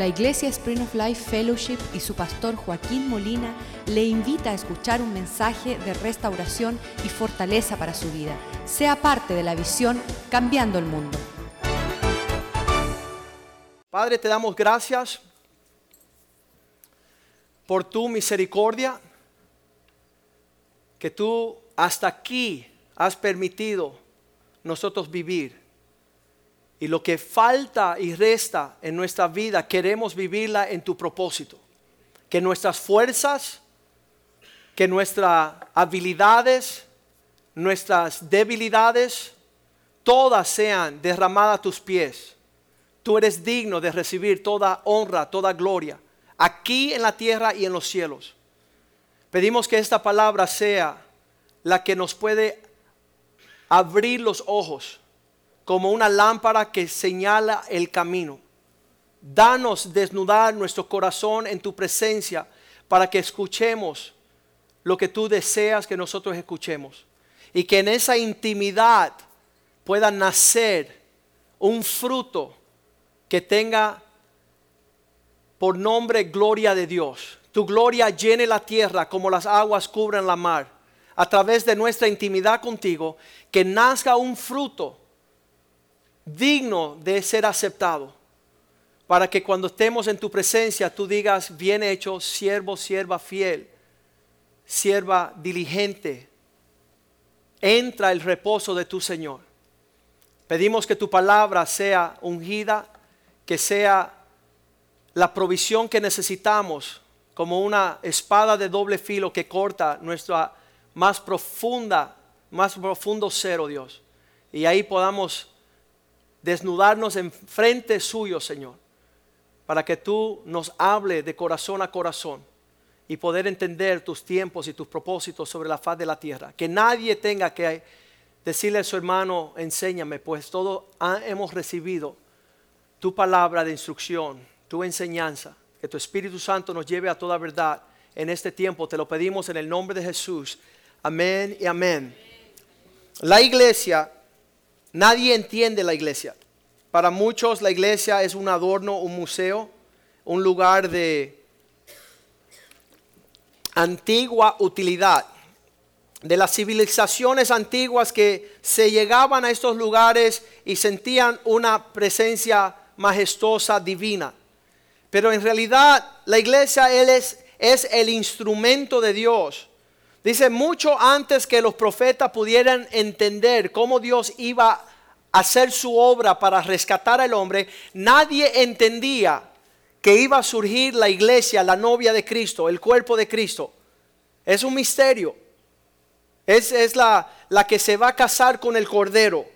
La Iglesia Spring of Life Fellowship y su pastor Joaquín Molina le invita a escuchar un mensaje de restauración y fortaleza para su vida. Sea parte de la visión Cambiando el Mundo. Padre, te damos gracias por tu misericordia, que tú hasta aquí has permitido nosotros vivir. Y lo que falta y resta en nuestra vida, queremos vivirla en tu propósito. Que nuestras fuerzas, que nuestras habilidades, nuestras debilidades, todas sean derramadas a tus pies. Tú eres digno de recibir toda honra, toda gloria, aquí en la tierra y en los cielos. Pedimos que esta palabra sea la que nos puede abrir los ojos como una lámpara que señala el camino. Danos desnudar nuestro corazón en tu presencia para que escuchemos lo que tú deseas que nosotros escuchemos. Y que en esa intimidad pueda nacer un fruto que tenga por nombre gloria de Dios. Tu gloria llene la tierra como las aguas cubren la mar. A través de nuestra intimidad contigo, que nazca un fruto digno de ser aceptado. Para que cuando estemos en tu presencia tú digas, bien hecho, siervo, sierva fiel, sierva diligente. Entra el reposo de tu Señor. Pedimos que tu palabra sea ungida, que sea la provisión que necesitamos como una espada de doble filo que corta nuestra más profunda, más profundo ser, oh Dios. Y ahí podamos desnudarnos en frente suyo, Señor, para que tú nos hable de corazón a corazón y poder entender tus tiempos y tus propósitos sobre la faz de la tierra. Que nadie tenga que decirle a su hermano, enséñame, pues todos hemos recibido tu palabra de instrucción, tu enseñanza. Que tu Espíritu Santo nos lleve a toda verdad en este tiempo. Te lo pedimos en el nombre de Jesús. Amén y amén. La iglesia Nadie entiende la iglesia. Para muchos la iglesia es un adorno, un museo, un lugar de antigua utilidad. De las civilizaciones antiguas que se llegaban a estos lugares y sentían una presencia majestuosa, divina. Pero en realidad la iglesia es, es el instrumento de Dios Dice, mucho antes que los profetas pudieran entender cómo Dios iba a hacer su obra para rescatar al hombre, nadie entendía que iba a surgir la iglesia, la novia de Cristo, el cuerpo de Cristo. Es un misterio. Es, es la, la que se va a casar con el Cordero.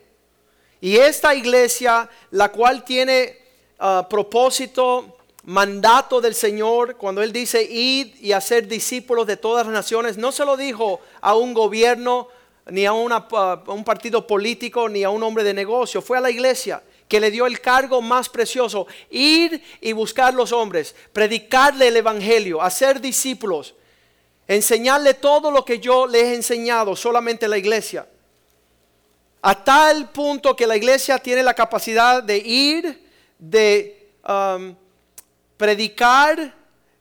Y esta iglesia, la cual tiene ah, propósito mandato del Señor, cuando Él dice id y hacer discípulos de todas las naciones, no se lo dijo a un gobierno, ni a, un partido político, ni a un hombre de negocio, fue a la iglesia que le dio el cargo más precioso, ir y buscar los hombres, predicarle el Evangelio, hacer discípulos, enseñarle todo lo que yo le he enseñado, solamente la iglesia. A tal punto que la iglesia tiene la capacidad de ir, de... Um, predicar,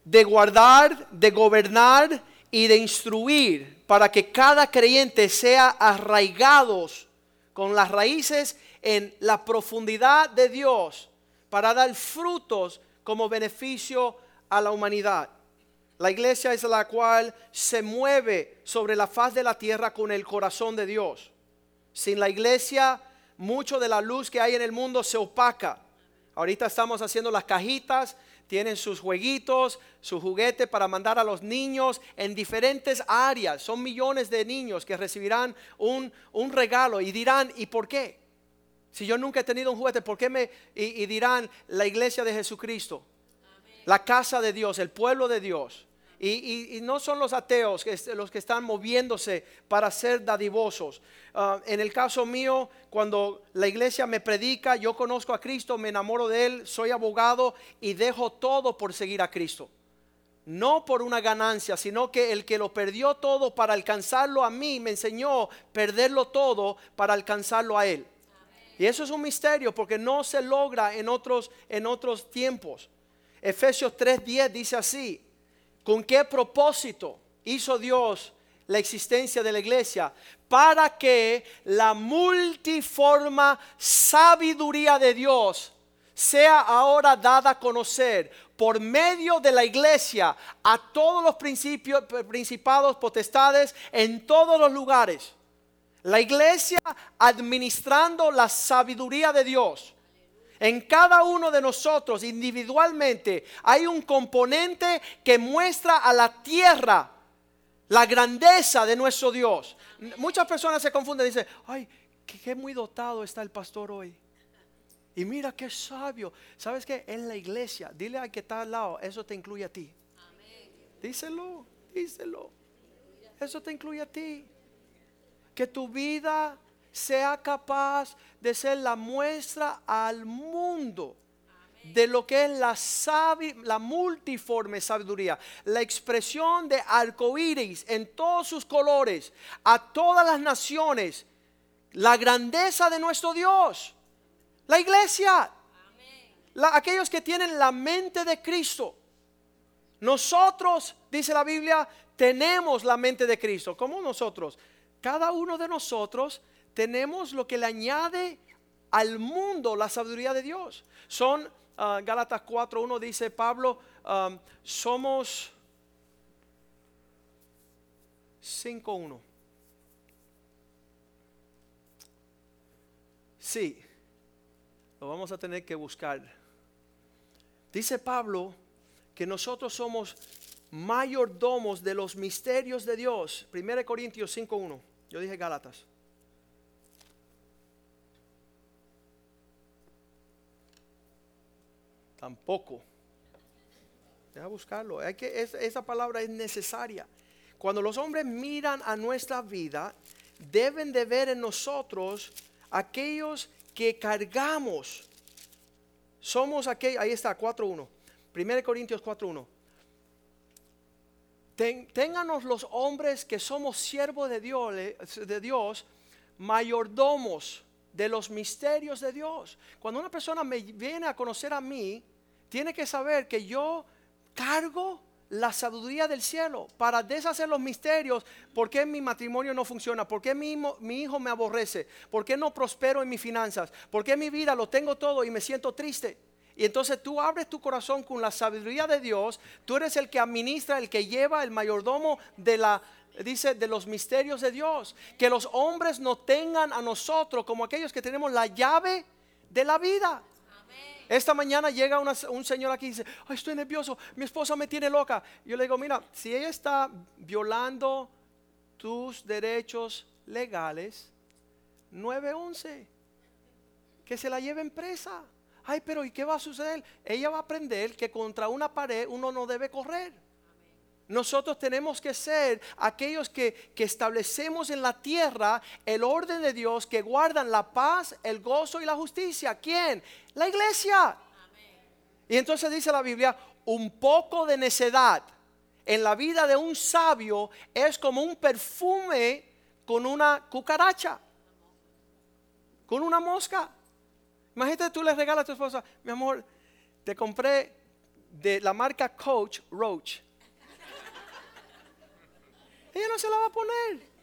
de guardar, de gobernar y de instruir para que cada creyente sea arraigados con las raíces en la profundidad de Dios para dar frutos como beneficio a la humanidad. La iglesia es la cual se mueve sobre la faz de la tierra con el corazón de Dios. Sin la iglesia, mucho de la luz que hay en el mundo se opaca. Ahorita estamos haciendo las cajitas tienen sus jueguitos, su juguete para mandar a los niños en diferentes áreas. Son millones de niños que recibirán un, regalo y dirán, ¿y por qué? Si yo nunca he tenido un juguete, ¿por qué me... y, dirán la iglesia de Jesucristo, la casa de Dios, el pueblo de Dios. Y, no son los ateos los que están moviéndose para ser dadivosos. Ah, en el caso mío, cuando la iglesia me predica, yo conozco a Cristo, me enamoro de Él, soy abogado y dejo todo por seguir a Cristo. No por una ganancia, sino que el que lo perdió todo para alcanzarlo a mí me enseñó perderlo todo para alcanzarlo a Él. Y eso es un misterio porque no se logra en otros, en otros tiempos. Efesios 3:10 dice así, ¿con qué propósito hizo Dios la existencia de la iglesia? Para que la multiforma sabiduría de Dios sea ahora dada a conocer por medio de la iglesia a todos los principios, principados, potestades en todos los lugares. La iglesia administrando la sabiduría de Dios. En cada uno de nosotros individualmente hay un componente que muestra a la tierra la grandeza de nuestro Dios. Muchas personas se confunden y dicen, ay, qué, muy dotado está el pastor hoy. Y mira qué sabio. ¿Sabes qué? En la iglesia, dile al que está al lado, eso te incluye a ti. Díselo, díselo. Eso te incluye a ti. Que tu vida sea capaz de ser la muestra al mundo de lo que es la, la multiforme sabiduría, la expresión de arcoíris en todos sus colores, a todas las naciones, la grandeza de nuestro Dios, la iglesia, aquellos que tienen la mente de Cristo. Nosotros, dice la Biblia, tenemos la mente de Cristo. ¿Cómo nosotros? Cada uno de nosotros tenemos lo que le añade al mundo la sabiduría de Dios. Son uh, Gálatas 4.1 dice Pablo, um, somos 5.1. Sí, lo vamos a tener que buscar. Dice Pablo que nosotros somos mayordomos de los misterios de Dios. 1 Corintios 5.1. Yo dije Gálatas. Tampoco. Deja buscarlo. Hay que, esa palabra es necesaria. Cuando los hombres miran a nuestra vida, deben de ver en nosotros aquellos que cargamos. Somos aquellos, ahí está, 4.1. 1 Corintios 4.1. Ten, ténganos los hombres que somos siervos de Dios, de Dios, mayordomos de los misterios de Dios. Cuando una persona me viene a conocer a mí, tiene que saber que yo cargo la sabiduría del cielo para deshacer los misterios. ¿Por qué mi matrimonio no funciona? ¿Por qué mi, mi, hijo me aborrece? ¿Por qué no prospero en mis finanzas? ¿Por qué mi vida lo tengo todo y me siento triste? Y entonces tú abres tu corazón con la sabiduría de Dios. Tú eres el que administra, el que lleva, el mayordomo de la, dice, de los misterios de Dios. Que los hombres no tengan a nosotros como aquellos que tenemos la llave de la vida. Esta mañana llega un señor aquí y dice, estoy nervioso, mi esposa me tiene loca. Yo le digo, mira, si ella está violando tus derechos legales, 911, que se la lleve presa. Ay, pero ¿y qué va a suceder? Ella va a aprender que contra una pared uno no debe correr. Nosotros tenemos que ser aquellos que, establecemos en la tierra el orden de Dios, que guardan la paz, el gozo y la justicia. ¿Quién? La iglesia. Y entonces dice la Biblia, un poco de necedad en la vida de un sabio es como un perfume con una cucaracha, con una mosca. Imagínate tú le regalas a tu esposa, mi amor, te compré de la marca Coach Roach ella no se la va a poner.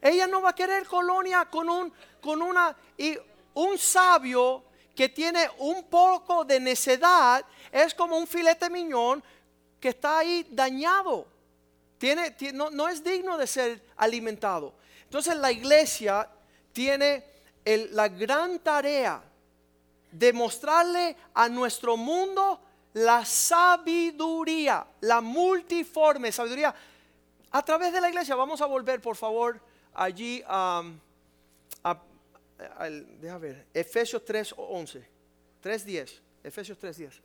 Ella no va a querer colonia con un con una y un sabio que tiene un poco de necedad es como un filete miñón que está ahí dañado. Tiene, no, es digno de ser alimentado. Entonces la iglesia tiene la gran tarea de mostrarle a nuestro mundo la sabiduría, la multiforme sabiduría a través de la iglesia. Vamos a volver, por favor, allí a, déjame ver, Efesios 3.11, 3.10, Efesios 3.10.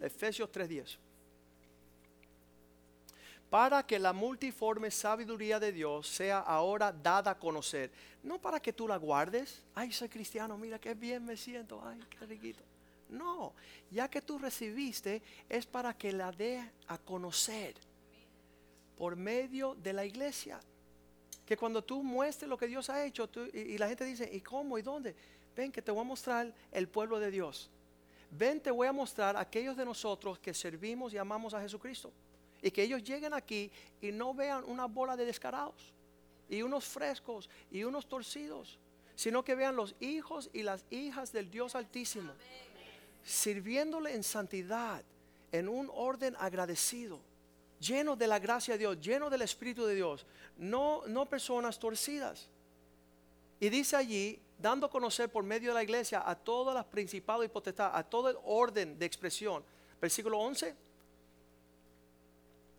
Efesios 3.10. Para que la multiforme sabiduría de Dios sea ahora dada a conocer. No para que tú la guardes. Ay, soy cristiano, mira qué bien me siento. Ay, qué riquito. No, ya que tú recibiste es para que la dé a conocer por medio de la iglesia. Que cuando tú muestres lo que Dios ha hecho y, la gente dice, ¿y cómo? ¿Y dónde? Ven que te voy a mostrar el pueblo de Dios. ven, te voy a mostrar aquellos de nosotros que servimos y amamos a Jesucristo. Y que ellos lleguen aquí y no vean una bola de descarados, y unos frescos, y unos torcidos, sino que vean los hijos y las hijas del Dios Altísimo, sirviéndole en santidad, en un orden agradecido, lleno de la gracia de Dios, lleno del Espíritu de Dios, no, no personas torcidas. Y dice allí, dando a conocer por medio de la iglesia a todas las principados y potestades, a todo el orden de expresión. Versículo 11.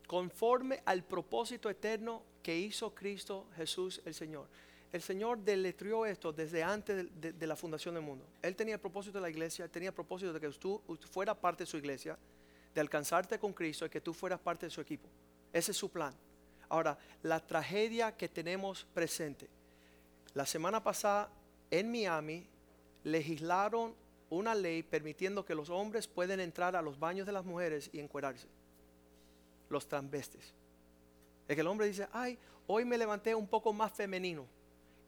Conforme al propósito eterno que hizo Cristo Jesús el Señor. El Señor deletrió esto desde antes de, la fundación del mundo. Él tenía el propósito de la iglesia, tenía el propósito de que tú, tú fueras parte de su iglesia, de alcanzarte con Cristo y que tú fueras parte de su equipo. Ese es su plan. Ahora, la tragedia que tenemos presente. La semana pasada en Miami legislaron una ley permitiendo que los hombres pueden entrar a los baños de las mujeres y encuerarse. Los transvestes. Es que el hombre dice, ay, hoy me levanté un poco más femenino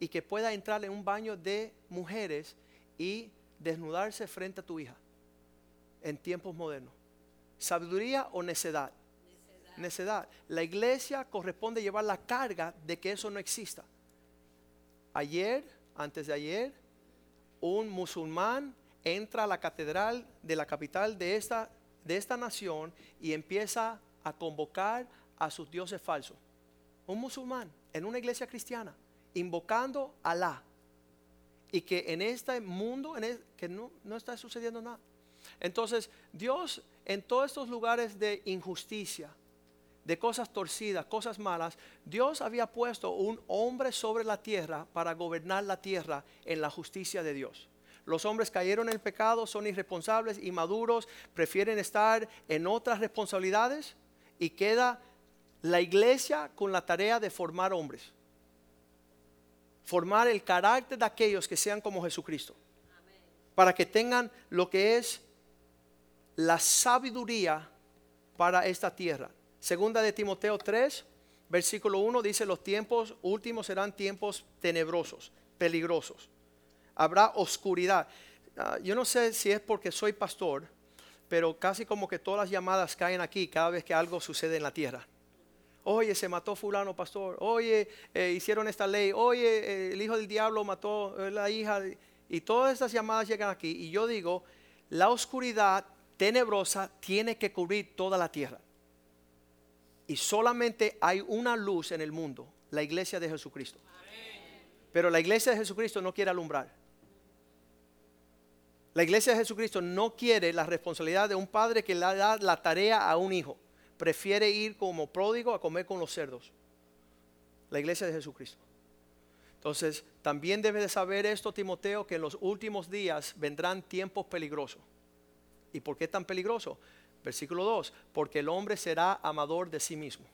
y que pueda entrar en un baño de mujeres y desnudarse frente a tu hija en tiempos modernos. ¿Sabiduría o necedad? necedad? Necedad. La iglesia corresponde llevar la carga de que eso no exista. Ayer antes de ayer, un musulmán entra a la catedral de la capital de esta, de esta nación y empieza a convocar a sus dioses falsos. Un musulmán en una iglesia cristiana, invocando a Alá. Y que en este mundo, en que no, no está sucediendo nada. Entonces, Dios en todos estos lugares de injusticia, de cosas torcidas, cosas malas, Dios había puesto un hombre sobre la tierra para gobernar la tierra en la justicia de Dios. Los hombres cayeron en el pecado, son irresponsables, inmaduros, prefieren estar en otras responsabilidades y queda la iglesia con la tarea de formar hombres. Formar el carácter de aquellos que sean como Jesucristo. Para que tengan lo que es la sabiduría para esta tierra. Segunda de Timoteo 3, versículo 1 dice, los tiempos últimos serán tiempos tenebrosos, peligrosos. Habrá oscuridad. Ah, yo no sé si es porque soy pastor, pero casi como que todas las llamadas caen aquí cada vez que algo sucede en la tierra. Oye, se mató fulano, pastor. Oye, eh, hicieron esta ley. Oye, eh, el hijo del diablo mató a eh, la hija. Y todas estas llamadas llegan aquí. Y yo digo, la oscuridad tenebrosa tiene que cubrir toda la tierra. Y solamente hay una luz en el mundo, la iglesia de Jesucristo. Pero la iglesia de Jesucristo no quiere alumbrar. La iglesia de Jesucristo no quiere la responsabilidad de un padre que le da la tarea a un hijo. Prefiere ir como pródigo a comer con los cerdos. La iglesia de Jesucristo. Entonces, también debe de saber esto, Timoteo, que en los últimos días vendrán tiempos peligrosos. ¿Y por qué tan peligroso? Versículo 2, porque el hombre será amador de sí mismo.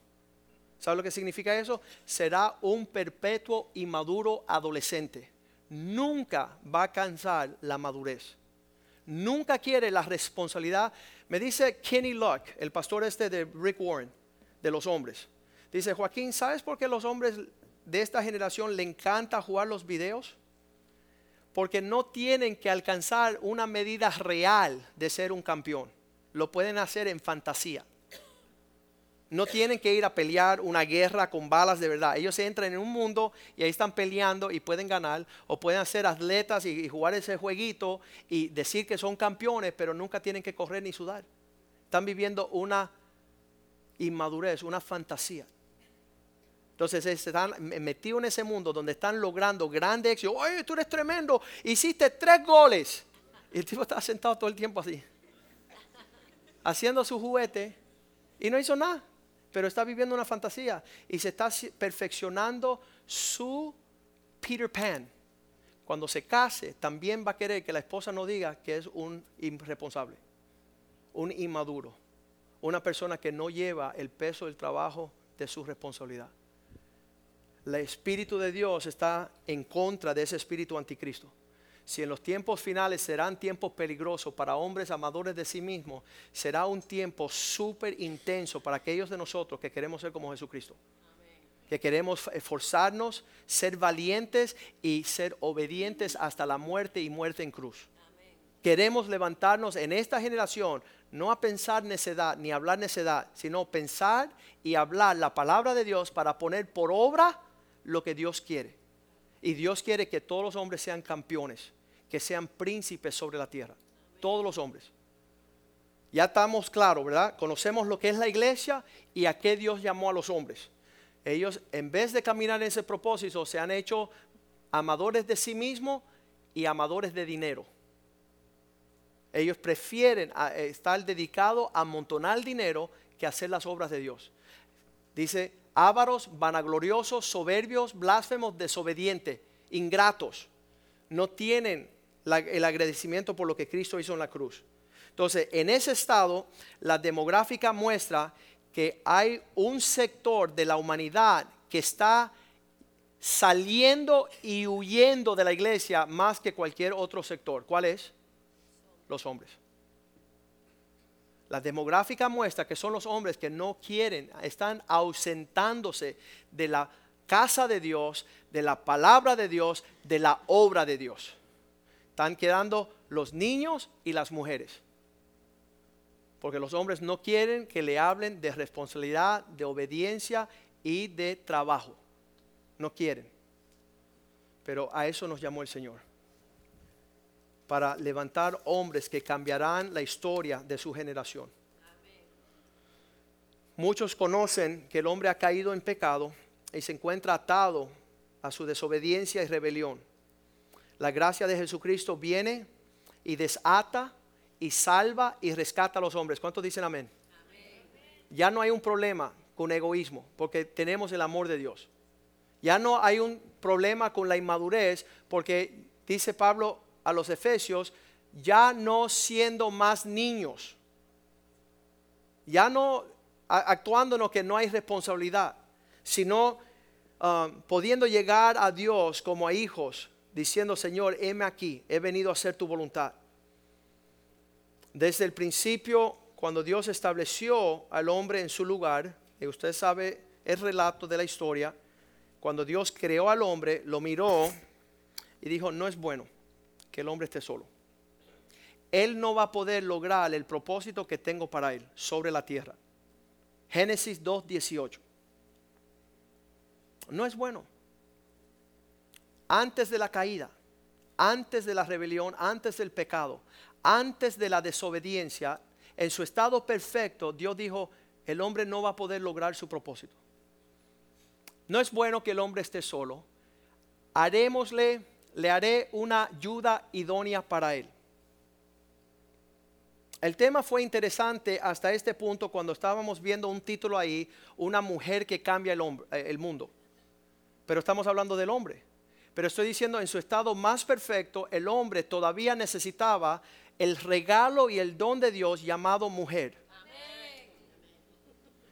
¿Sabe lo que significa eso? Será un perpetuo y maduro adolescente. Nunca va a cansar la madurez. Nunca quiere la responsabilidad. Me dice Kenny Luck, el pastor este de Rick Warren, de los hombres. Dice, Joaquín, ¿sabes por qué los hombres de esta generación le encanta jugar los videos? Porque no tienen que alcanzar una medida real de ser un campeón lo pueden hacer en fantasía. No tienen que ir a pelear una guerra con balas de verdad. Ellos entran en un mundo y ahí están peleando y pueden ganar. O pueden ser atletas y, jugar ese jueguito y decir que son campeones, pero nunca tienen que correr ni sudar. Están viviendo una inmadurez, una fantasía. Entonces están metidos en ese mundo donde están logrando grandes éxitos. Oye, tú eres tremendo, hiciste tres goles. Y el tipo está sentado todo el tiempo así haciendo su juguete y no hizo nada, pero está viviendo una fantasía y se está perfeccionando su Peter Pan. Cuando se case, también va a querer que la esposa no diga que es un irresponsable, un inmaduro, una persona que no lleva el peso del trabajo de su responsabilidad. El Espíritu de Dios está en contra de ese espíritu anticristo si en los tiempos finales serán tiempos peligrosos para hombres amadores de sí mismos, será un tiempo súper intenso para aquellos de nosotros que queremos ser como Jesucristo. Que queremos esforzarnos, ser valientes y ser obedientes hasta la muerte y muerte en cruz. queremos levantarnos en esta generación no a pensar necedad ni hablar necedad, sino pensar y hablar la palabra de Dios para poner por obra lo que Dios quiere. Y Dios quiere que todos los hombres sean campeones, que sean príncipes sobre la tierra. Todos los hombres. Ya estamos claros, ¿verdad? Conocemos lo que es la iglesia y a qué Dios llamó a los hombres. Ellos, en vez de caminar en ese propósito, se han hecho amadores de sí mismos y amadores de dinero. Ellos prefieren eh, estar dedicados a amontonar dinero que hacer las obras de Dios. Dice, ávaros, vanagloriosos, soberbios, blasfemos, desobedientes, ingratos. No tienen el agradecimiento por lo que Cristo hizo en la cruz. Entonces, en ese estado, la demográfica muestra que hay un sector de la humanidad que está saliendo y huyendo de la iglesia más que cualquier otro sector. ¿Cuál es? Los hombres. La demográfica muestra que son los hombres que no quieren, están ausentándose de la casa de Dios, de la palabra de Dios, de la obra de Dios. Están quedando los niños y las mujeres. Porque los hombres no quieren que le hablen de responsabilidad, de obediencia y de trabajo. No quieren. Pero a eso nos llamó el Señor para levantar hombres que cambiarán la historia de su generación. Muchos conocen que el hombre ha caído en pecado y se encuentra atado a su desobediencia y rebelión. La gracia de Jesucristo viene y desata y salva y rescata a los hombres. ¿Cuántos dicen amén? Ya no hay un problema con egoísmo porque tenemos el amor de Dios. Ya no hay un problema con la inmadurez porque dice Pablo, a los efesios, ya no siendo más niños, ya no actuándonos que no hay responsabilidad, sino um, pudiendo llegar a Dios como a hijos, diciendo, Señor, heme aquí, he venido a hacer tu voluntad. Desde el principio, cuando Dios estableció al hombre en su lugar, y usted sabe el relato de la historia, cuando Dios creó al hombre, lo miró y dijo, no es bueno que el hombre esté solo. Él no va a poder lograr el propósito que tengo para él sobre la tierra. Génesis 2.18. No es bueno. Antes de la caída, antes de la rebelión, antes del pecado, antes de la desobediencia, en su estado perfecto, Dios dijo, el hombre no va a poder lograr su propósito. No es bueno que el hombre esté solo. Harémosle le haré una ayuda idónea para él. El tema fue interesante hasta este punto cuando estábamos viendo un título ahí, una mujer que cambia el, hombre, eh, el mundo. Pero estamos hablando del hombre. Pero estoy diciendo, en su estado más perfecto, el hombre todavía necesitaba el regalo y el don de Dios llamado mujer.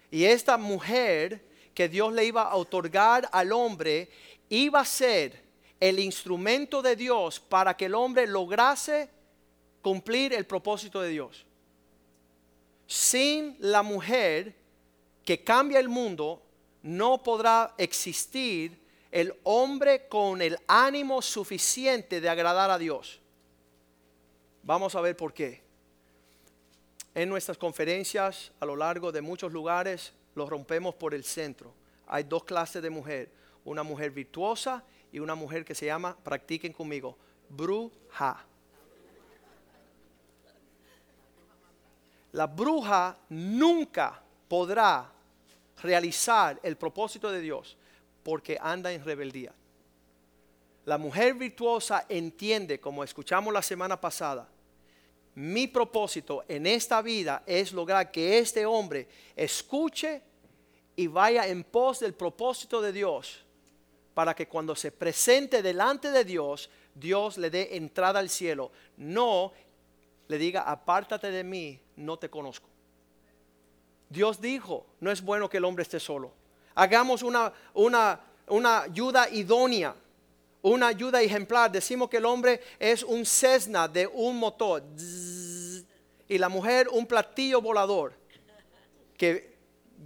Y esta mujer que Dios le iba a otorgar al hombre iba a ser el instrumento de Dios para que el hombre lograse cumplir el propósito de Dios. Sin la mujer que cambia el mundo, no podrá existir el hombre con el ánimo suficiente de agradar a Dios. Vamos a ver por qué. En nuestras conferencias a lo largo de muchos lugares los rompemos por el centro. Hay dos clases de mujer, una mujer virtuosa y una mujer que se llama, practiquen conmigo, bruja. La bruja nunca podrá realizar el propósito de Dios porque anda en rebeldía. La mujer virtuosa entiende, como escuchamos la semana pasada, mi propósito en esta vida es lograr que este hombre escuche y vaya en pos del propósito de Dios para que cuando se presente delante de Dios, Dios le dé entrada al cielo. No le diga, apártate de mí, no te conozco. Dios dijo, no es bueno que el hombre esté solo. Hagamos una, una, una ayuda idónea, una ayuda ejemplar. Decimos que el hombre es un Cessna de un motor y la mujer un platillo volador que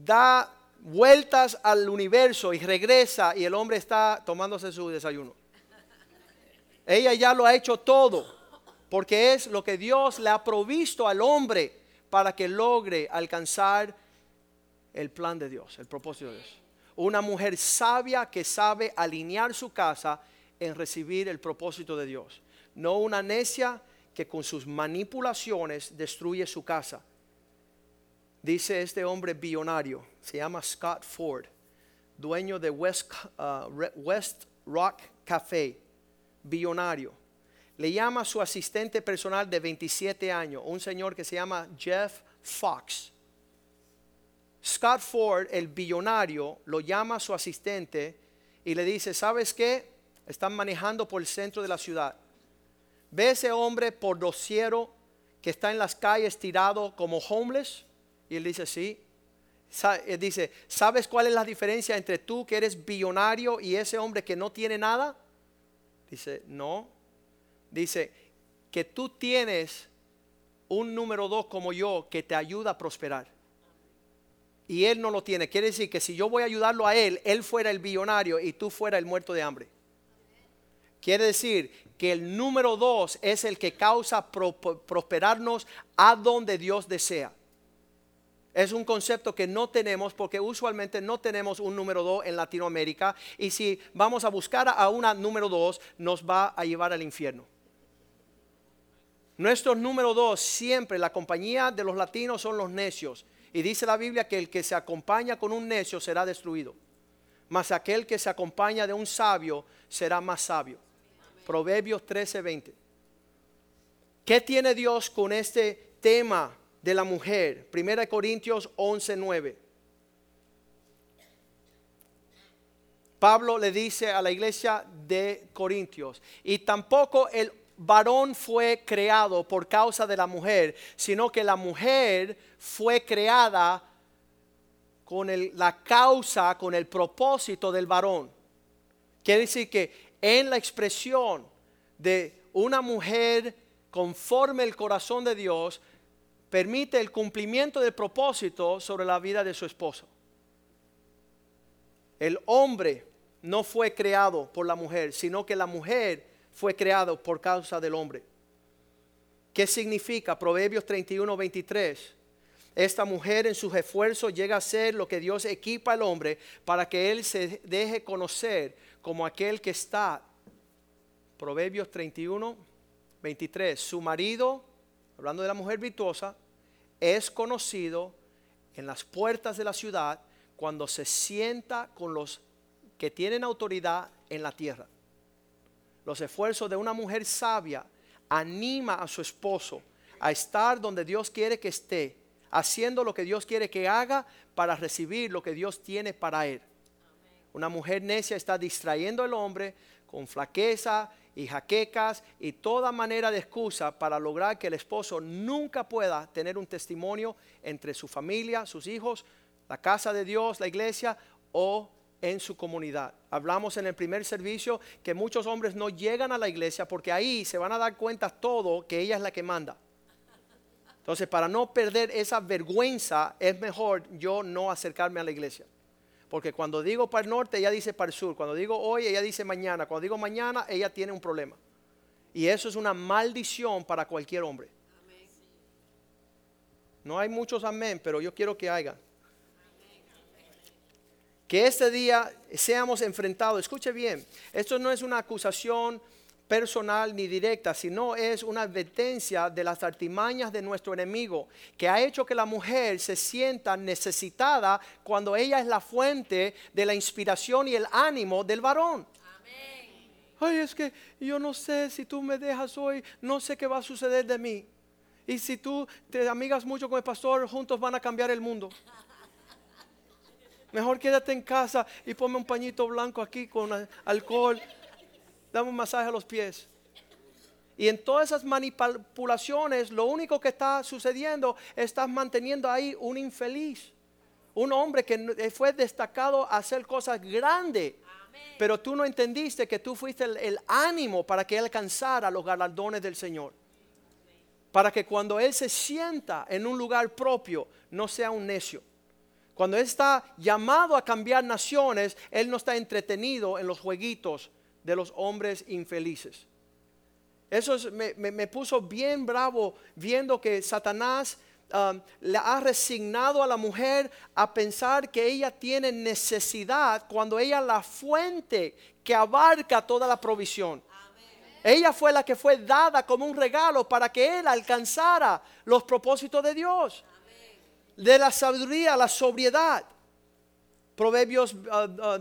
da vueltas al universo y regresa y el hombre está tomándose su desayuno. Ella ya lo ha hecho todo. porque es lo que Dios le ha provisto al hombre para que logre alcanzar el plan de Dios, el propósito de Dios. Una mujer sabia que sabe alinear su casa en recibir el propósito de Dios. No una necia que con sus manipulaciones destruye su casa. Dice este hombre billonario, se llama Scott Ford, dueño de West, uh, West Rock Café, billonario. Le llama a su asistente personal de 27 años, un señor que se llama Jeff Fox. Scott Ford, el billonario, lo llama a su asistente y le dice, ¿sabes qué? Están manejando por el centro de la ciudad. Ve ese hombre por dosiero que está en las calles tirado como homeless. Y él dice, sí. Él dice, ¿sabes cuál es la diferencia entre tú que eres billonario y ese hombre que no tiene nada? Dice, no. Dice, que tú tienes un número dos como yo que te ayuda a prosperar. Y él no lo tiene. Quiere decir que si yo voy a ayudarlo a él, él fuera el billonario y tú fuera el muerto de hambre. Quiere decir que el número dos es el que causa prosperarnos a donde Dios desea. Es un concepto que no tenemos porque usualmente no tenemos un número dos en Latinoamérica y si vamos a buscar a una número dos nos va a llevar al infierno. Nuestro número dos siempre, la compañía de los latinos son los necios. Y dice la Biblia que el que se acompaña con un necio será destruido. Mas aquel que se acompaña de un sabio será más sabio. Proverbios 13:20. ¿Qué tiene Dios con este tema de la mujer? 1 Corintios 11:9. Pablo le dice a la iglesia de Corintios, y tampoco el varón fue creado por causa de la mujer, sino que la mujer fue creada con la causa, con el propósito del varón. Quiere decir que en la expresión de una mujer conforme el corazón de Dios, permite el cumplimiento del propósito sobre la vida de su esposo. El hombre no fue creado por la mujer, sino que la mujer fue creada por causa del hombre. ¿Qué significa? Proverbios 31, 23. Esta mujer en sus esfuerzos llega a ser lo que Dios equipa al hombre para que él se deje conocer como aquel que está. Proverbios 31, 23. Su marido, hablando de la mujer virtuosa, es conocido en las puertas de la ciudad cuando se sienta con los que tienen autoridad en la tierra. Los esfuerzos de una mujer sabia anima a su esposo a estar donde Dios quiere que esté, haciendo lo que Dios quiere que haga para recibir lo que Dios tiene para él. Una mujer necia está distrayendo al hombre con flaqueza y jaquecas y toda manera de excusa para lograr que el esposo nunca pueda tener un testimonio entre su familia, sus hijos, la casa de Dios, la iglesia o en su comunidad. Hablamos en el primer servicio que muchos hombres no llegan a la iglesia porque ahí se van a dar cuenta todo que ella es la que manda. Entonces, para no perder esa vergüenza, es mejor yo no acercarme a la iglesia. Porque cuando digo para el norte, ella dice para el sur. Cuando digo hoy, ella dice mañana. Cuando digo mañana, ella tiene un problema. Y eso es una maldición para cualquier hombre. No hay muchos amén, pero yo quiero que haya. Que este día seamos enfrentados. Escuche bien, esto no es una acusación personal ni directa, sino es una advertencia de las artimañas de nuestro enemigo, que ha hecho que la mujer se sienta necesitada cuando ella es la fuente de la inspiración y el ánimo del varón. Ay, es que yo no sé si tú me dejas hoy, no sé qué va a suceder de mí. Y si tú te amigas mucho con el pastor, juntos van a cambiar el mundo. Mejor quédate en casa y ponme un pañito blanco aquí con alcohol dame un masaje a los pies. Y en todas esas manipulaciones, lo único que está sucediendo, estás manteniendo ahí un infeliz. Un hombre que fue destacado a hacer cosas grandes. Pero tú no entendiste que tú fuiste el, ánimo para que él alcanzara los galardones del Señor. Para que cuando él se sienta en un lugar propio, no sea un necio. Cuando él está llamado a cambiar naciones, él no está entretenido en los jueguitos de los hombres infelices. Eso es- me, me- me puso bien bravo viendo que Satanás um, le ha resignado a la mujer a pensar que ella tiene necesidad cuando ella es la fuente que abarca toda la provisión. Ella fue la que fue dada como un regalo para que él alcanzara los propósitos de Dios. De la sabiduría la sobriedad. Proverbios,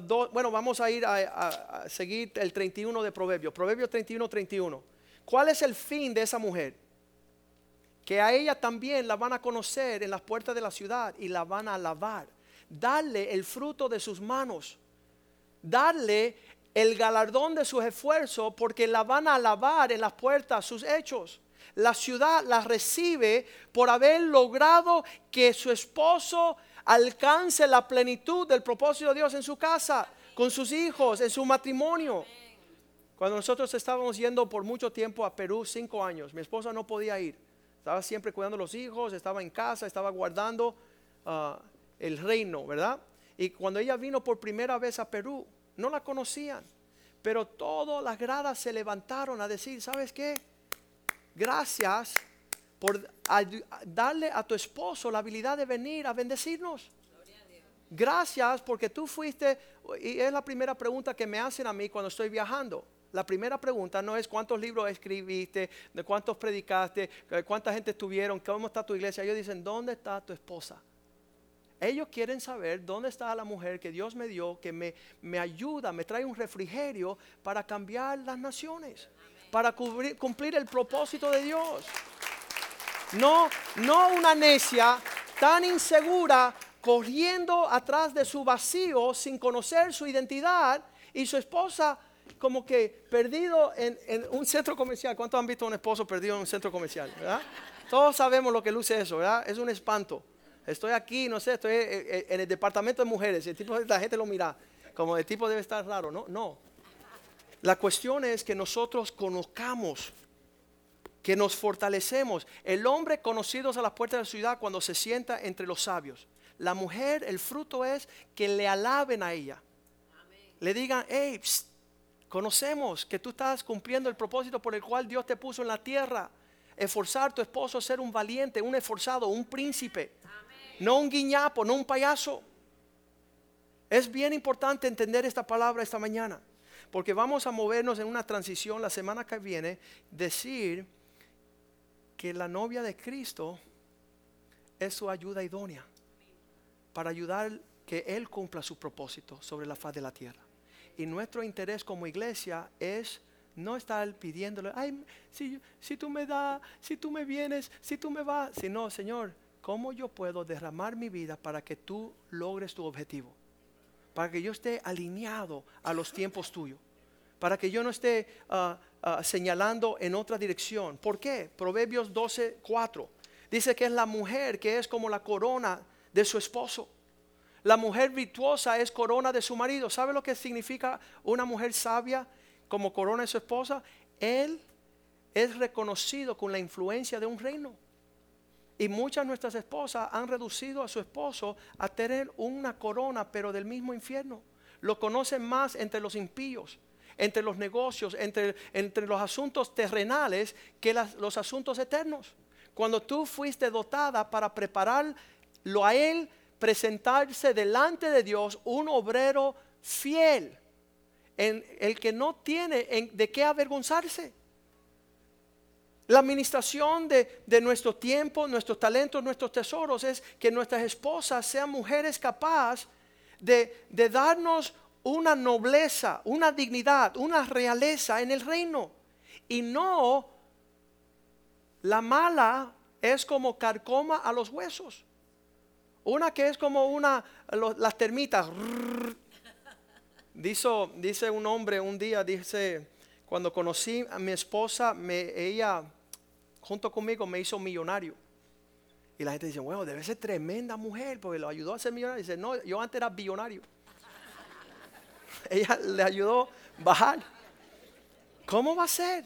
do- bueno, vamos a ir a, a- a seguir el 31 de Proverbios. Proverbios 31, 31. ¿Cuál es el fin de esa mujer? Que a ella también la van a conocer en las puertas de la ciudad y la van a alabar. Darle el fruto de sus manos. Darle el galardón de sus esfuerzos porque la van a alabar en las puertas sus hechos. La ciudad la recibe por haber logrado que su esposo alcance la plenitud del propósito de Dios en su casa, con sus hijos, en su matrimonio. Cuando nosotros estábamos yendo por mucho tiempo a Perú, cinco años, mi esposa no podía ir. Estaba siempre cuidando a los hijos, estaba en casa, estaba guardando ah, el reino, ¿verdad? Y cuando ella vino por primera vez a Perú, no la conocían, pero todas las gradas se levantaron a decir, ¿sabes qué? Gracias por darle a tu esposo la habilidad de venir a bendecirnos. Gracias porque tú fuiste, y es la primera pregunta que me hacen a mí cuando estoy viajando. La primera pregunta no es cuántos libros escribiste, de cuántos predicaste, cuánta gente estuvieron, cómo está tu iglesia. Ellos dicen, ¿dónde está tu esposa? Ellos quieren saber dónde está la mujer que Dios me dio, que me, me ayuda, me trae un refrigerio para cambiar las naciones, para cumplir el propósito de Dios. No, no una necia tan insegura corriendo atrás de su vacío sin conocer su identidad y su esposa como que perdido en, un centro comercial. ¿Cuántos han visto a un esposo perdido en un centro comercial? Todos sabemos lo que luce eso, ¿verdad? Es un espanto. Estoy aquí, no sé, estoy en el departamento de mujeres. El tipo, la gente lo mira como el tipo debe estar raro. No, no. La cuestión es que nosotros conozcamos que nos fortalecemos. El hombre conocidos a las puertas de la ciudad cuando se sienta entre los sabios. La mujer, el fruto es que le alaben a ella. Le digan, hey, conocemos que tú estás cumpliendo el propósito por el cual Dios te puso en la tierra. Esforzar a tu esposo a ser un valiente, un esforzado, un príncipe. No un guiñapo, no un payaso. Es bien importante entender esta palabra esta mañana. Porque vamos a movernos en una transición la semana que viene. Decir que la novia de Cristo es su ayuda idónea para ayudar que Él cumpla su propósito sobre la faz de la tierra. Y nuestro interés como iglesia es no estar pidiéndole, ay, si, tú me das, si tú me vienes, si tú me vas, sino, Señor, ¿cómo yo puedo derramar mi vida para que tú logres tu objetivo? Para que yo esté alineado a los tiempos tuyos para que yo no esté ah, ah, señalando en otra dirección. ¿Por qué? Proverbios 12, 4. Dice que es la mujer que es como la corona de su esposo. La mujer virtuosa es corona de su marido. ¿Sabe lo que significa una mujer sabia como corona de su esposa? Él es reconocido con la influencia de un reino. Y muchas de nuestras esposas han reducido a su esposo a tener una corona, pero del mismo infierno. Lo conocen más entre los impíos entre los negocios, entre, entre los asuntos terrenales que los asuntos eternos. Cuando tú fuiste dotada para prepararlo a Él, presentarse delante de Dios un obrero fiel, en el que no tiene en- de qué avergonzarse. La administración de, de nuestro tiempo, nuestros talentos, nuestros tesoros es que nuestras esposas sean mujeres capaces de, de darnos una nobleza, una dignidad, una realeza en el reino. Y no la mala es como carcoma a los huesos. Una que es como una, las termitas. Dice, dice un hombre un día, dice, cuando conocí a mi esposa, me, ella junto conmigo me hizo millonario. Y la gente dice, bueno, debe ser tremenda mujer porque lo ayudó a ser millonario. Dice, no, yo antes era billonario. Ella le ayudó a bajar. ¿Cómo va a ser?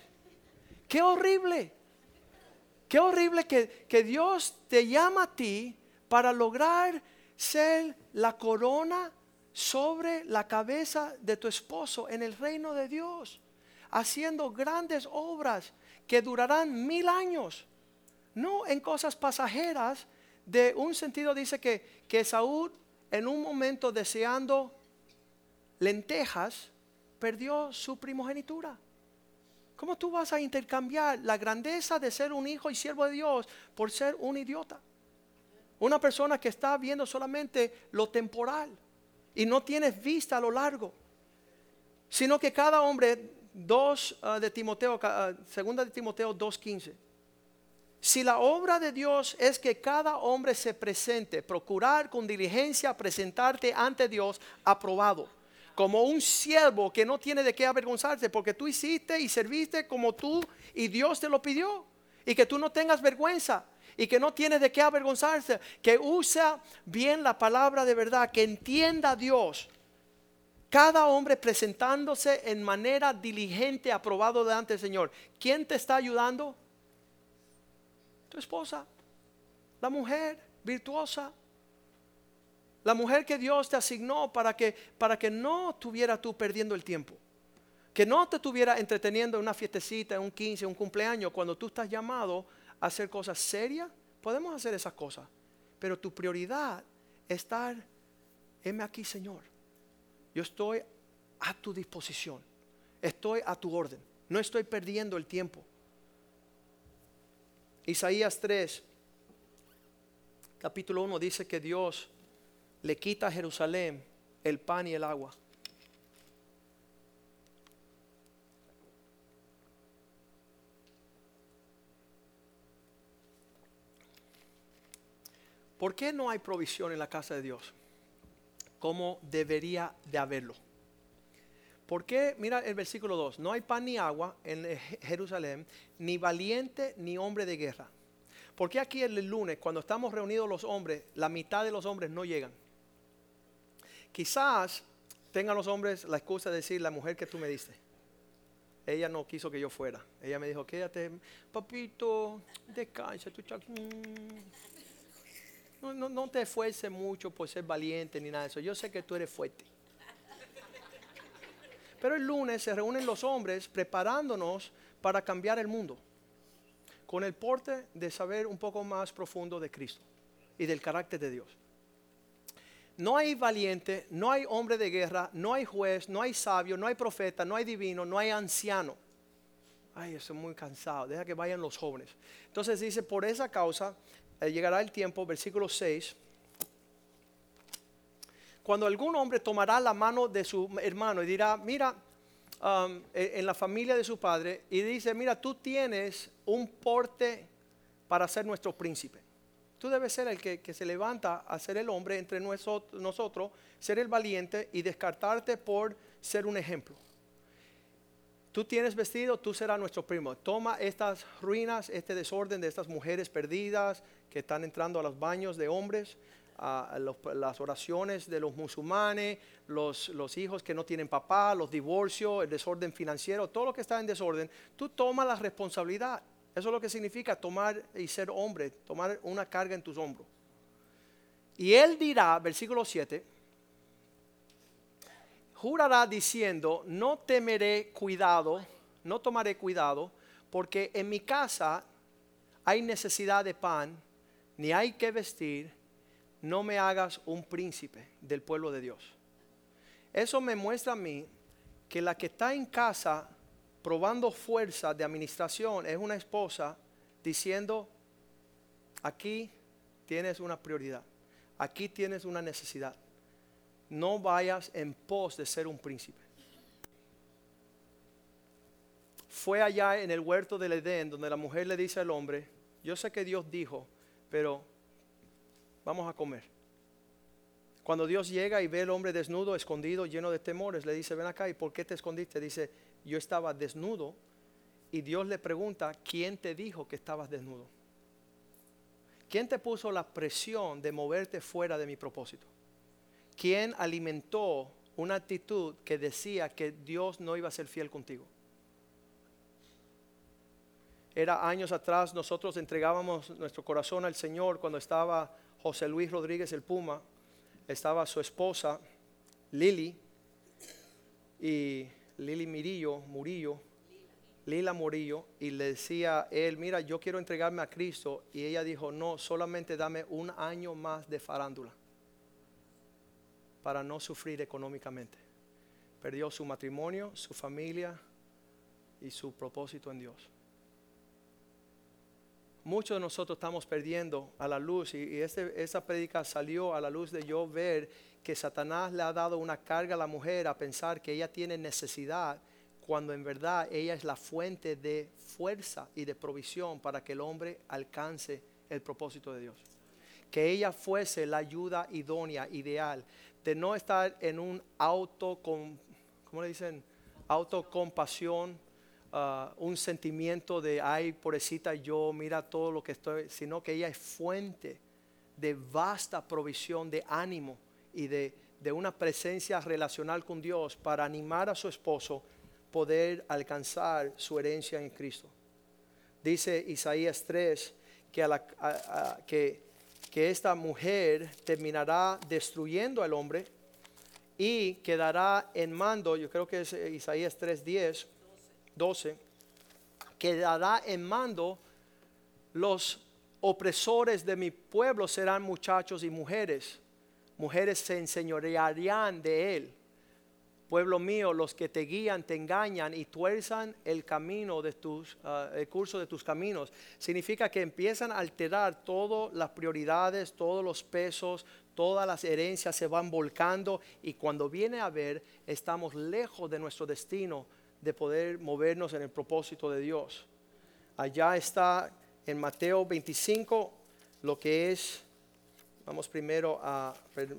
Qué horrible. Qué horrible que, que Dios te llama a ti para lograr ser la corona sobre la cabeza de tu esposo en el reino de Dios, haciendo grandes obras que durarán mil años. No en cosas pasajeras. De un sentido dice que, que Saúl en un momento deseando lentejas, perdió su primogenitura. ¿Cómo tú vas a intercambiar la grandeza de ser un hijo y siervo de Dios por ser un idiota? Una persona que está viendo solamente lo temporal y no tienes vista a lo largo. Sino que cada hombre, dos ah, de Timoteo, uh, segunda de Timoteo 2.15. Si la obra de Dios es que cada hombre se presente, procurar con diligencia presentarte ante Dios aprobado como un siervo que no tiene de qué avergonzarse, porque tú hiciste y serviste como tú y Dios te lo pidió. Y que tú no tengas vergüenza y que no tienes de qué avergonzarse, que usa bien la palabra de verdad, que entienda Dios. Cada hombre presentándose en manera diligente, aprobado delante del Señor. ¿Quién te está ayudando? Tu esposa, la mujer virtuosa, la mujer que Dios te asignó para que, para que no tuviera tú perdiendo el tiempo. Que no te estuviera entreteniendo en una fiestecita, en un 15, un cumpleaños, cuando tú estás llamado a hacer cosas serias. Podemos hacer esas cosas. Pero tu prioridad es estar, heme aquí, Señor. Yo estoy a tu disposición. Estoy a tu orden. No estoy perdiendo el tiempo. Isaías 3, capítulo 1 dice que Dios le quita a Jerusalén el pan y el agua. ¿Por qué no hay provisión en la casa de Dios? Como debería de haberlo. ¿Por qué? Mira el versículo 2. No hay pan ni agua en Jerusalén, ni valiente ni hombre de guerra. ¿Por qué aquí el lunes, cuando estamos reunidos los hombres, la mitad de los hombres no llegan? Quizás tengan los hombres la excusa de decir la mujer que tú me diste. Ella no quiso que yo fuera. Ella me dijo, quédate, papito, descansa, tu no, no, no te esfuerces mucho por ser valiente ni nada de eso. Yo sé que tú eres fuerte. Pero el lunes se reúnen los hombres preparándonos para cambiar el mundo. Con el porte de saber un poco más profundo de Cristo y del carácter de Dios. No hay valiente, no hay hombre de guerra, no hay juez, no hay sabio, no hay profeta, no hay divino, no hay anciano. Ay, estoy muy cansado, deja que vayan los jóvenes. Entonces dice, por esa causa llegará el tiempo, versículo 6, cuando algún hombre tomará la mano de su hermano y dirá, mira, um, e, en la familia de su padre, y dice, mira, tú tienes un porte para ser nuestro príncipe. Tú debes ser el que, se levanta a ser el hombre entre nosotros, ser el valiente y descartarte por ser un ejemplo. Tú tienes vestido, tú serás nuestro primo. Toma estas ruinas, este desorden de estas mujeres perdidas que están entrando a los baños de hombres, las oraciones de los musulmanes, los, los, hijos que no tienen papá, los divorcios, el desorden financiero, todo lo que está en desorden. Tú toma la responsabilidad. Eso es lo que significa tomar y ser hombre, tomar una carga en tus hombros. Y él dirá, versículo 7, jurará diciendo, no temeré cuidado, no tomaré cuidado, porque en mi casa hay necesidad de pan, ni hay que vestir, no me hagas un príncipe del pueblo de Dios. Eso me muestra a mí que la que está en casa probando fuerza de administración es una esposa diciendo, aquí tienes una prioridad, aquí tienes una necesidad. No vayas en pos de ser un príncipe. Fue allá en el huerto del Edén donde la mujer le dice al hombre, yo sé que Dios dijo, pero vamos a comer. Cuando Dios llega y ve al hombre desnudo, escondido, lleno de temores, le dice, ven acá, ¿y por qué te escondiste? Dice, yo estaba desnudo y Dios le pregunta, ¿quién te dijo que estabas desnudo? ¿Quién te puso la presión de moverte fuera de mi propósito? ¿Quién alimentó una actitud que decía que Dios no iba a ser fiel contigo? Era años atrás, nosotros entregábamos nuestro corazón al Señor cuando estaba José Luis Rodríguez el Puma, estaba su esposa Lili y Lili Mirillo, Murillo, Lila Morillo y le decía él, mira, yo quiero entregarme a Cristo. Y ella dijo, no, solamente dame un año más de farándula para no sufrir económicamente. Perdió su matrimonio, su familia y su propósito en Dios. Muchos de nosotros estamos perdiendo a la luz y, este, esa predica salió a la luz de yo ver que Satanás le ha dado una carga a la mujer a pensar que ella tiene necesidad cuando en verdad ella es la fuente de fuerza y de provisión para que el hombre alcance el propósito de Dios. Que ella fuese la ayuda idónea, ideal, de no estar en un auto con, ¿cómo le dicen? Autocompasión, uh, un sentimiento de, ay, pobrecita yo, mira todo lo que estoy, sino que ella es fuente de vasta provisión de ánimo y de, de una presencia relacional con Dios para animar a su esposo poder alcanzar su herencia en Cristo. Dice Isaías 3 que, que, que esta mujer terminará destruyendo al hombre y quedará en mando, yo creo que es Isaías 3:10, 12, quedará en mando los opresores de mi pueblo serán muchachos y mujeres. Mujeres se enseñorearían de él pueblo mío, los que te guían te engañan y tuerzan el camino de tus, ah, el curso de tus caminos. Significa que empiezan a alterar todas las prioridades, todos los pesos, todas las herencias se van volcando y cuando viene a ver estamos lejos de nuestro destino de poder movernos en el propósito de Dios. Allá está en Mateo 25 lo que es, vamos primero a,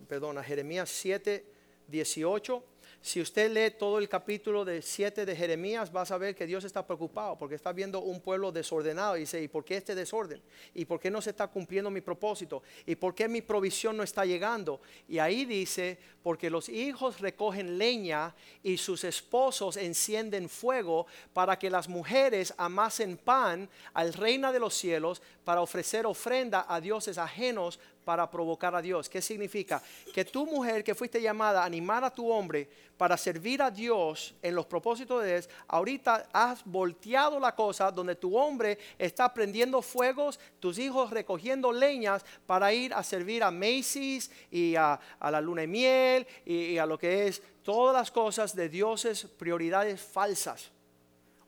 perdón, a Jeremías 7, 18 si usted lee todo el capítulo de 7 de Jeremías, va a saber que Dios está preocupado porque está viendo un pueblo desordenado y dice, ¿y por qué este desorden? ¿Y por qué no se está cumpliendo mi propósito? ¿Y por qué mi provisión no está llegando? Y ahí dice, porque los hijos recogen leña y sus esposos encienden fuego para que las mujeres amasen pan al reino de los cielos para ofrecer ofrenda a dioses ajenos para provocar a Dios. ¿Qué significa? Que tu mujer que fuiste llamada a animar a tu hombre para servir a Dios en los propósitos de Dios, ahorita has volteado la cosa donde tu hombre está prendiendo fuegos, tus hijos recogiendo leñas para ir a servir a Macy's y a, la luna de miel y a lo que es todas las cosas de dioses, prioridades falsas,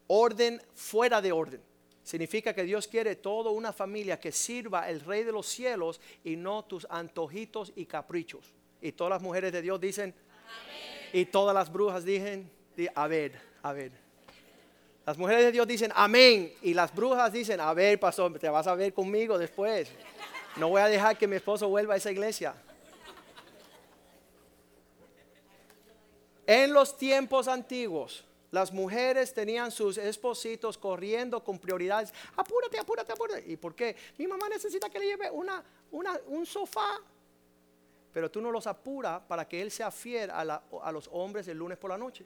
orden fuera de orden. Significa que Dios quiere toda una familia que sirva el Rey de los cielos y no tus antojitos y caprichos. Y todas las mujeres de Dios dicen, amén. y todas las brujas dicen, a ver, a ver. Las mujeres de Dios dicen, amén. Y las brujas dicen, a ver, pastor, te vas a ver conmigo después. No voy a dejar que mi esposo vuelva a esa iglesia. En los tiempos antiguos, las mujeres tenían sus espositos corriendo con prioridades. Apúrate, apúrate, apúrate. ¿Y por qué? Mi mamá necesita que le lleve una, un sofá. Pero tú no los apuras para que él sea fiel a, a los hombres el lunes por la noche.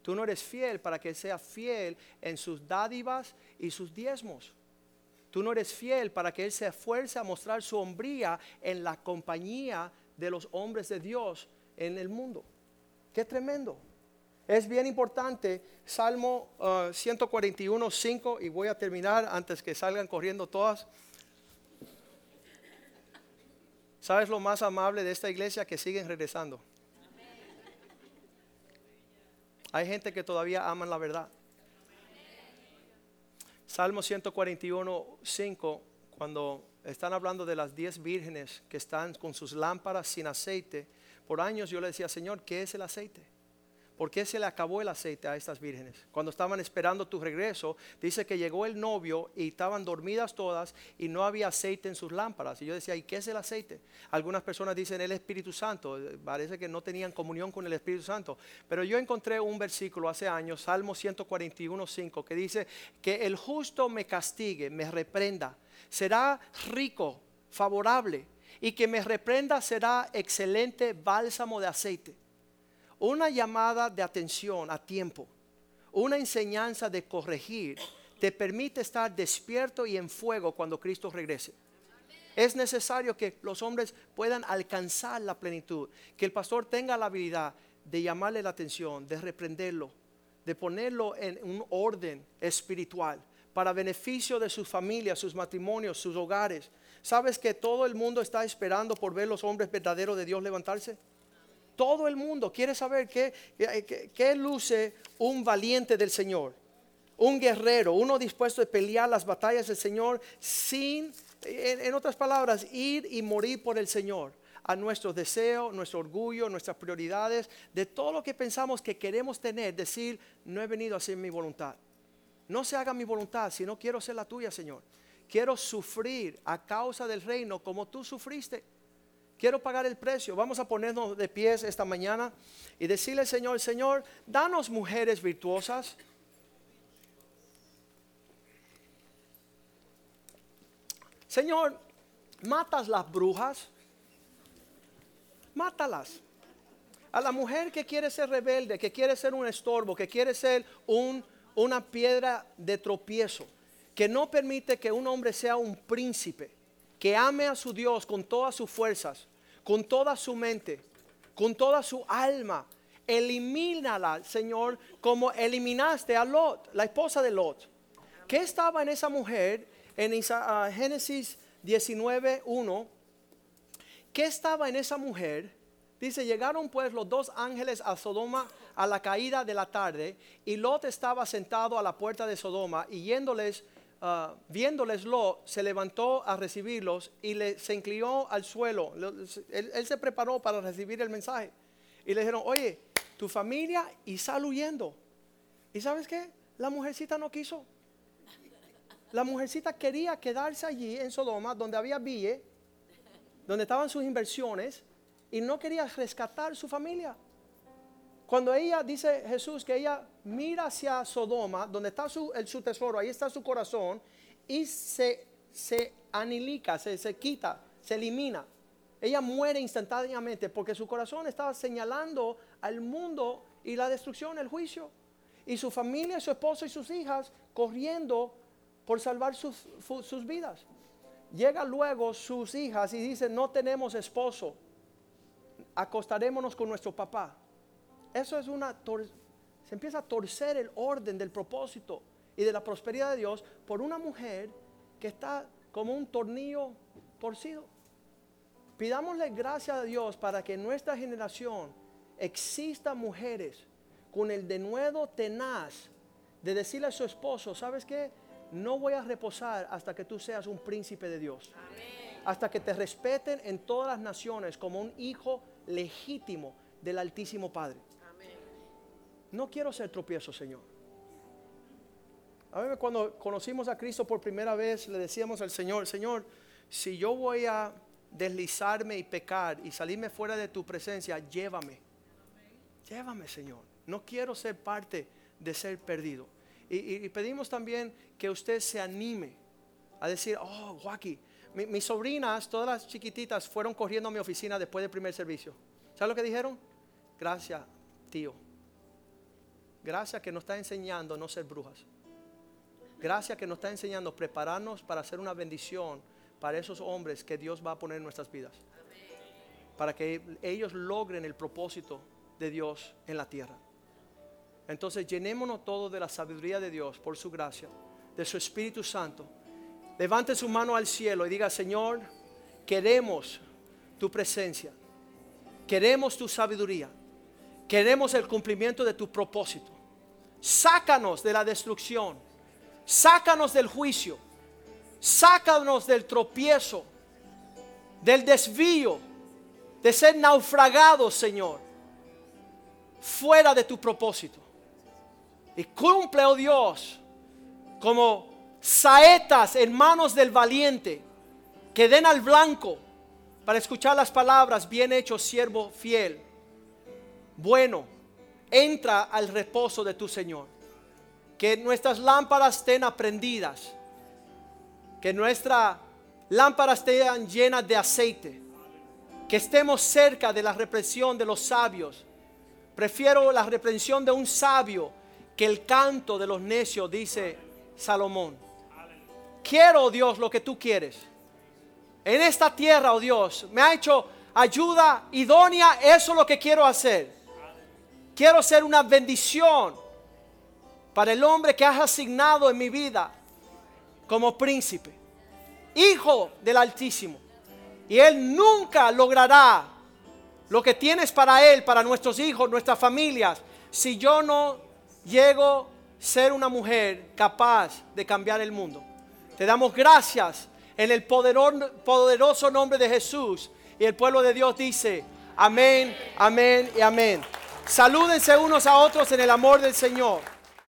Tú no eres fiel para que él sea fiel en sus dádivas y sus diezmos. Tú no eres fiel para que él se esfuerce a mostrar su hombría en la compañía de los hombres de Dios en el mundo. Qué tremendo. Es bien importante, Salmo 141, uh, 5, y voy a terminar antes que salgan corriendo todas. ¿Sabes lo más amable de esta iglesia? Que siguen regresando. Hay gente que todavía aman la verdad. Salmo 141, 5, cuando están hablando de las diez vírgenes que están con sus lámparas sin aceite, por años yo le decía, Señor, ¿qué es el aceite? ¿Por qué se le acabó el aceite a estas vírgenes? Cuando estaban esperando tu regreso, dice que llegó el novio y estaban dormidas todas y no había aceite en sus lámparas. Y yo decía, ¿y qué es el aceite? Algunas personas dicen el Espíritu Santo. Parece que no tenían comunión con el Espíritu Santo. Pero yo encontré un versículo hace años, Salmo 141, 5, que dice que el justo me castigue, me reprenda. Será rico, favorable. Y que me reprenda será excelente bálsamo de aceite una llamada de atención a tiempo, una enseñanza de corregir, te permite estar despierto y en fuego cuando Cristo regrese. Es necesario que los hombres puedan alcanzar la plenitud, que el pastor tenga la habilidad de llamarle la atención, de reprenderlo, de ponerlo en un orden espiritual para beneficio de sus familias, sus matrimonios, sus hogares. ¿Sabes que todo el mundo está esperando por ver los hombres verdaderos de Dios levantarse? Todo el mundo quiere saber qué, qué, luce un valiente del Señor, un guerrero, uno dispuesto a pelear las batallas del Señor sin, en, otras palabras, ir y morir por el Señor a nuestros deseos, nuestro orgullo, nuestras prioridades, de todo lo que pensamos que queremos tener, decir, no he venido a hacer mi voluntad. No se haga mi voluntad, sino quiero ser la tuya, Señor. Quiero sufrir a causa del reino como tú sufriste. Quiero pagar el precio. Vamos a ponernos de pies esta mañana y decirle Señor, Señor, danos mujeres virtuosas. Señor, matas las brujas. Mátalas. A la mujer que quiere ser rebelde, que quiere ser un estorbo, que quiere ser un, una piedra de tropiezo que no permite que un hombre sea un príncipe, que ame a su Dios con todas sus fuerzas, con toda su mente, con toda su alma. Elimínala, Señor, como eliminaste a Lot, la esposa de Lot. ¿Qué estaba en esa mujer en ah, Génesis 19:1? ¿Qué estaba en esa mujer? Dice, llegaron pues los dos ángeles a Sodoma a la caída de la tarde y Lot estaba sentado a la puerta de Sodoma y yéndoles uh, viéndoles lo, se levantó a recibirlos y le, se inclinó al suelo. Él, se preparó para recibir el mensaje. Y le dijeron, oye, tu familia y sal huyendo. ¿Y sabes qué? La mujercita no quiso. La mujercita quería quedarse allí en Sodoma, donde había bille, donde estaban sus inversiones, y no quería rescatar su familia. Cuando ella dice Jesús que ella mira hacia Sodoma, donde está su, el, su tesoro, ahí está su corazón, y se, se anilica, se, se quita, se elimina. Ella muere instantáneamente porque su corazón estaba señalando al mundo y la destrucción, el juicio. Y su familia, su esposo y sus hijas corriendo por salvar sus, sus vidas. Llega luego sus hijas y dicen, no tenemos esposo, acostarémonos con nuestro papá. Eso es una se empieza a torcer el orden del propósito y de la prosperidad de Dios por una mujer que está como un tornillo torcido. Pidámosle gracias a Dios para que en nuestra generación existan mujeres con el denuedo tenaz de decirle a su esposo, ¿sabes qué? No voy a reposar hasta que tú seas un príncipe de Dios. Hasta que te respeten en todas las naciones como un hijo legítimo del Altísimo Padre. No quiero ser tropiezo, Señor. A ver, cuando conocimos a Cristo por primera vez, le decíamos al Señor, Señor, si yo voy a deslizarme y pecar y salirme fuera de tu presencia, llévame. Llévame, Señor. No quiero ser parte de ser perdido. Y, pedimos también que usted se anime a decir, oh, Joaquín, mis sobrinas, todas las chiquititas, fueron corriendo a mi oficina después del primer servicio. ¿Sabes lo que dijeron? Gracias, tío. Gracias que nos está enseñando no ser brujas. Gracias que nos está enseñando prepararnos para hacer una bendición para esos hombres que Dios va a poner en nuestras vidas. Para que ellos logren el propósito de Dios en la tierra. Entonces llenémonos todos de la sabiduría de Dios por su gracia, de su Espíritu Santo. Levante su mano al cielo y diga, Señor, queremos tu presencia. Queremos tu sabiduría. Queremos el cumplimiento de tu propósito. Sácanos de la destrucción. Sácanos del juicio. Sácanos del tropiezo. Del desvío. De ser naufragados, Señor. Fuera de tu propósito. Y cumple, oh Dios, como saetas en manos del valiente que den al blanco para escuchar las palabras, bien hecho siervo fiel bueno, entra al reposo de tu Señor. Que nuestras lámparas estén aprendidas. Que nuestras lámparas estén llenas de aceite. Que estemos cerca de la represión de los sabios. Prefiero la reprensión de un sabio que el canto de los necios, dice Salomón. Quiero, Dios, lo que tú quieres. En esta tierra, oh Dios, me ha hecho ayuda idónea, eso es lo que quiero hacer. Quiero ser una bendición para el hombre que has asignado en mi vida como príncipe, hijo del Altísimo. Y Él nunca logrará lo que tienes para Él, para nuestros hijos, nuestras familias, si yo no llego a ser una mujer capaz de cambiar el mundo. Te damos gracias en el poderoso nombre de Jesús. Y el pueblo de Dios dice, amén, amén y amén. Salúdense unos a otros en el amor del Señor.